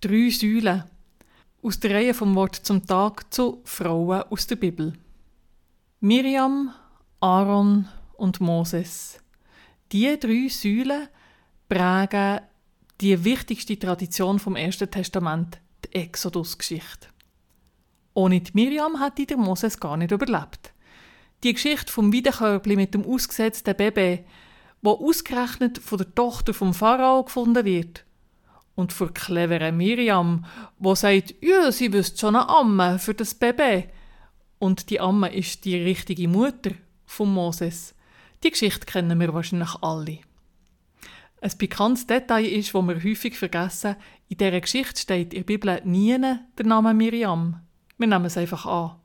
drei Säulen aus der Reihe vom Wort zum Tag zu Frauen aus der Bibel. Miriam, Aaron und Moses. Die drei Säulen prägen die wichtigste Tradition vom Ersten Testament, die Exodus-Geschichte. Ohne die Miriam hätte der Moses gar nicht überlebt. Die Geschichte vom Wiederkörbli mit dem ausgesetzten Baby, wo ausgerechnet von der Tochter vom Pharao gefunden wird, und vor cleveren Miriam, wo sagt, ja, sie wüsste schon eine Amme für das Baby. Und die Amme ist die richtige Mutter von Moses. Die Geschichte kennen wir wahrscheinlich alle. Ein pikantes Detail ist, wo wir häufig vergessen, in dieser Geschichte steht in der Bibel nie der Name Miriam. Wir nehmen es einfach an.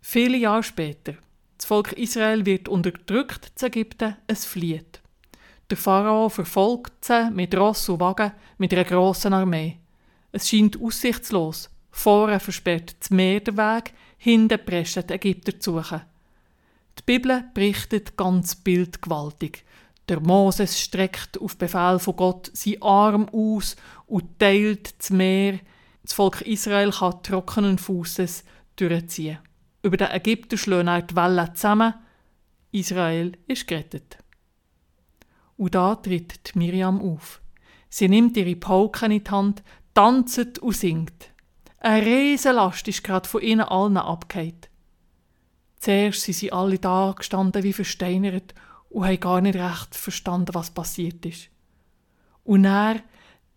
Viele Jahre später, das Volk Israel wird unterdrückt zu Ägypten, es flieht. Der Pharao verfolgt sie mit Ross und Wagen mit einer grossen Armee. Es scheint aussichtslos. Vorne versperrt das Meer den Weg, hinten preschen die Ägypter zu suchen. Die Bibel berichtet ganz bildgewaltig. Der Moses streckt auf Befehl von Gott seinen Arm aus und teilt das Meer. Das Volk Israel kann trockenen Fußes durchziehen. Über den Ägypter schlagen die Wellen zusammen. Israel ist gerettet. Und da tritt Miriam auf. Sie nimmt ihre Pauken in die Hand, tanzt und singt. Eine Riesenlast ist gerade von ihnen allen abgehängt. Zuerst sind sie alle da gestanden wie versteinert und haben gar nicht recht verstanden, was passiert ist. Und er,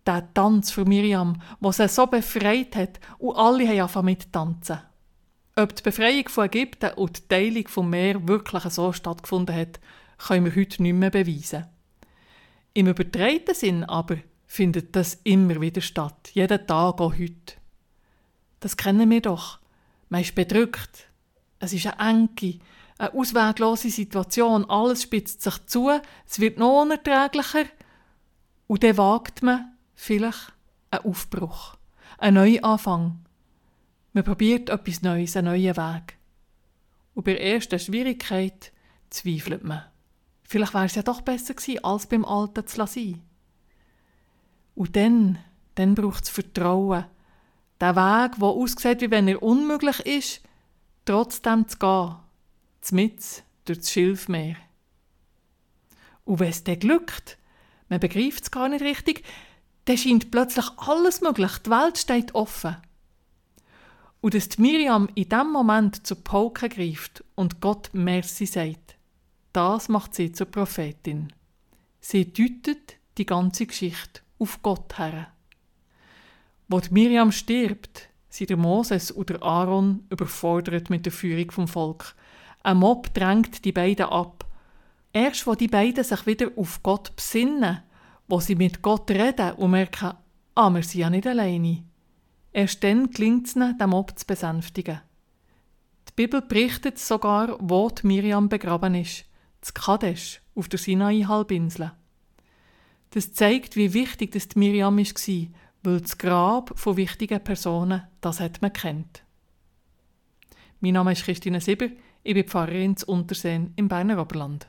der Tanz von Miriam, was sie so befreit hat, und alle haben angefangen mit tanzen. Ob die Befreiung von Ägypten und die Teilung vom Meer wirklich so stattgefunden hat, können wir heute nicht mehr beweisen. Im übertreiten Sinn aber findet das immer wieder statt, jeden Tag auch heute. Das kennen wir doch. Man ist bedrückt. Es ist eine enge, eine ausweglose Situation. Alles spitzt sich zu, es wird noch unerträglicher. Und dann wagt man vielleicht einen Aufbruch, einen Neuanfang. Man probiert etwas Neues, einen neuen Weg. Und bei der ersten Schwierigkeit zweifelt man. Vielleicht wäre es ja doch besser gewesen, als beim Alten zu lassen. Und dann, dann braucht es Vertrauen. Der Weg, der aussieht, wie wenn er unmöglich ist, trotzdem zu gehen. Zmitz durch das Schilfmeer. Und wenn es dann glückt, man begreift es gar nicht richtig, dann scheint plötzlich alles möglich, die Welt steht offen. Und dass Miriam in dem Moment zur Pauke greift und Gott Merci sagt, das macht sie zur Prophetin. Sie deutet die ganze Geschichte auf Gott her. Wo Miriam stirbt, sind Moses oder Aaron überfordert mit der Führung vom Volk. Ein Mob drängt die beiden ab. Erst wo die beiden sich wieder auf Gott besinnen, wo sie mit Gott reden und merken, ah, wir sind ja nicht alleine. Erst dann gelingt es ihnen, den Mob zu besänftigen. Die Bibel berichtet sogar, wo Miriam begraben ist zu Kadesh auf der Sinai-Halbinsel. Das zeigt, wie wichtig das Miriam war, weil das Grab von wichtigen Personen, das hat man kennt. Mein Name ist Christine Sieber, ich bin Pfarrerin zu Unterseen im Berner Oberland.